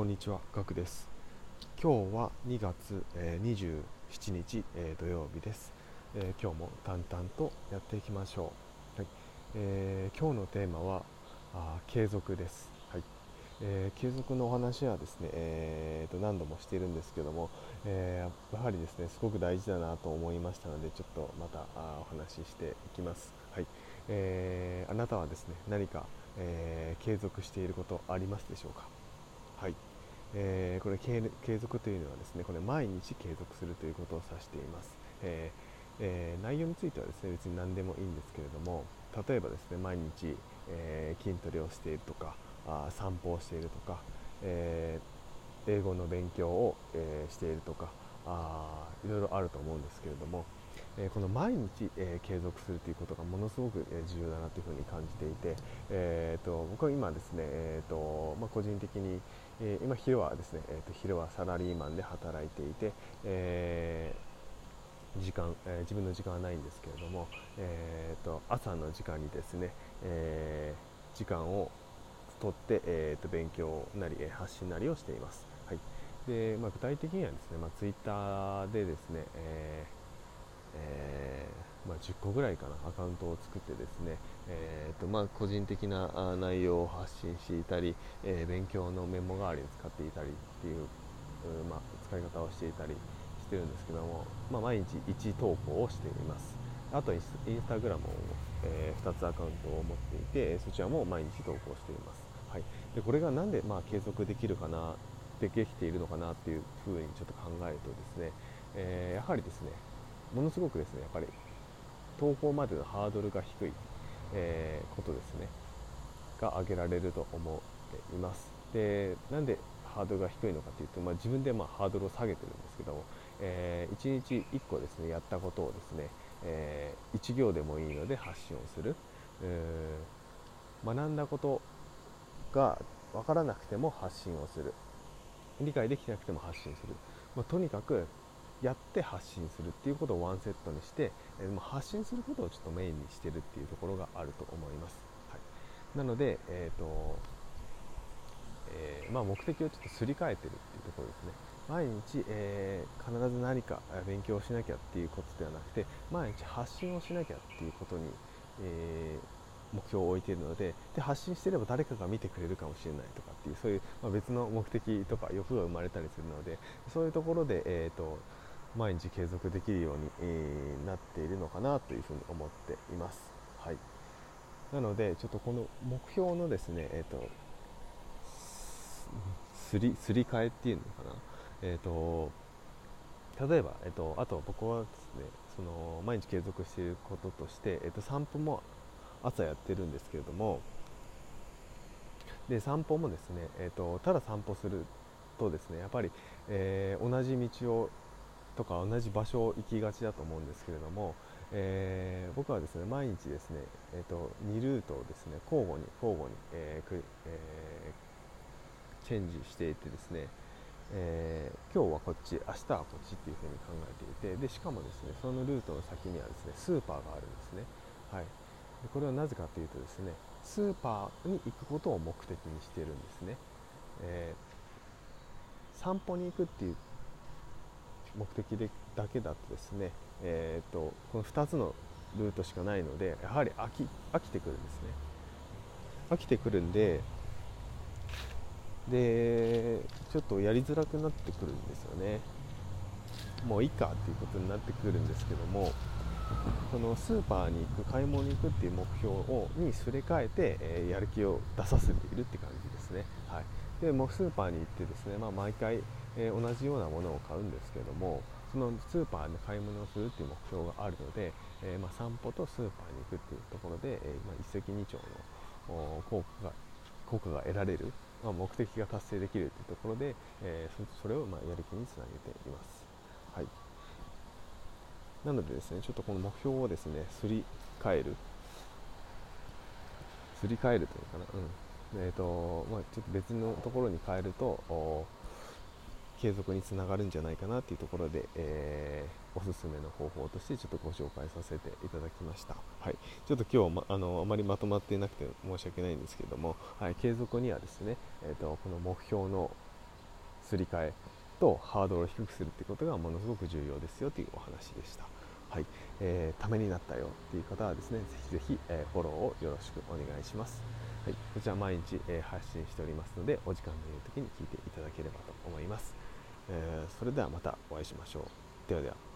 こんにちは、ガクです。今日は2月、えー27日、えー土曜日です、えー今日も淡々とやっていきましょう。はいえー今日のテーマはあー継続です。はいえー継続のお話はですね、えーと何度もしているんですけども、えーやはりですねすごく大事だなと思いましたのでちょっとまたあお話ししていきます。はいえーあなたはですね何か、えー継続していることありますでしょうか？はい、えーこれ継継続というのはですねこれ毎日継続するということを指しています、えーえー内容についてはですね別に何でもいいんですけれども例えばですね毎日、えー筋トレをしているとかあ散歩をしているとか、えー英語の勉強を、えーしているとかあいろいろあると思うんですけれども、えーこの毎日、えー継続するということがものすごく、え重要だなというふうに感じていて、えー、と僕は今ですね、えーとまあ、個人的に、え今昼はですね、えーと昼はサラリーマンで働いていて、え時間、え自分の時間はないんですけれども、えー、と朝の時間にですね、え時間を取って、えー、と勉強なり、え発信なりをしています。でまあ、具体的にはですね、まあ、ツイッターでですね、えーえーまあ、10個ぐらいかなアカウントを作ってですね、えーとまあ、個人的な内容を発信していたり、えー勉強のメモ代わりに使っていたりっていう、うんまあ、使い方をしていたりしてるんですけども、まあ、毎日1投稿をしています。あとインスタグラムを、え2つアカウントを持っていてそちらも毎日投稿しています、はい、でこれがなんで、まあ、継続できるかなでできているのかなっていうふうにちょっと考えるとですね、えーやはりですねものすごくですねやっぱり投稿までのハードルが低い、えーことですねが挙げられると思っています。でなんでハードルが低いのかというと、まあ、自分でまあハードルを下げてるんですけども、え1日1個ですねやったことをですね、え1行でもいいので発信をする、えー学んだことが分からなくても発信をする。理解できなくても発信する、まあとにかくやって発信するっていうことをワンセットにして、えー発信することをちょっとメインにしてるっていうところがあると思います、はい、なので、えーとえーまあ、目的をちょっとすり替えてるっていうところですね。毎日、えー必ず何か勉強しなきゃっていうことではなくて毎日発信をしなきゃっていうことに、えー標を置いているのでで発信してれば誰かが見てくれるかもしれないとかっていうそういう、まあ、別の目的とか欲が生まれたりするのでそういうところで、えー、と毎日継続できるように、えーなっているのかなというふうに思っています。はい、なのでちょっとこの目標のですね、えー、とすすりすり替えっていうのかな、えー、と例えば、えー、とあと僕はですねその毎日継続していることとして、えー、と散歩も朝やってるんですけれどもで散歩もですね、えー、とただ散歩するとですねやっぱり、えー同じ道をとか同じ場所を行きがちだと思うんですけれども、えー僕はですね毎日ですね、えー、と2ルートをですね交互に交互に、えーくえーチェンジしていてですね、えー今日はこっち明日はこっちっていうふうに考えていてでしかもですねそのルートの先にはですねスーパーがあるんですね、はい、これはなぜかというとですねスーパーに行くことを目的にしているんですね、えー散歩に行くっていう目的でだけだとですね、えー、とこの2つのルートしかないのでやはり飽き飽きてくるんですね。飽きてくるんででちょっとやりづらくなってくるんですよね。もういいかっていうことになってくるんですけどもそのスーパーに行く買い物に行くっていう目標をにすれ替えて、えーやる気を出させているって感じですね、はい、でもうスーパーに行ってですね、まあ、毎回、えー同じようなものを買うんですけどもそのスーパーで買い物をするっていう目標があるので、えーまあ、散歩とスーパーに行くっていうところで、えまあ、一石二鳥の効果が効果が得られる、まあ、目的が達成できるというところで、えそれをまやる気につなげています。はい、なのでですねちょっとこの目標をですねすり替える。すり替えるというかな、うん。えーとまあ、ちょっと別のところに変えると継続につながるんじゃないかなというところで、えーおすすめの方法としてちょっとご紹介させていただきました、はい、ちょっと今日、ま、あのあまりまとまっていなくて申し訳ないんですけども、はい、継続にはですね、えー、とこの目標のすり替えとハードルを低くするってことがものすごく重要ですよというお話でした。はい、えー、ためになったよっていう方はですね、ぜひぜひ、えー、フォローをよろしくお願いします。はい、こちら毎日、えー、発信しておりますので、お時間のいる時に聞いていただければと思います。えそれではまたお会いしましょう。ではでは。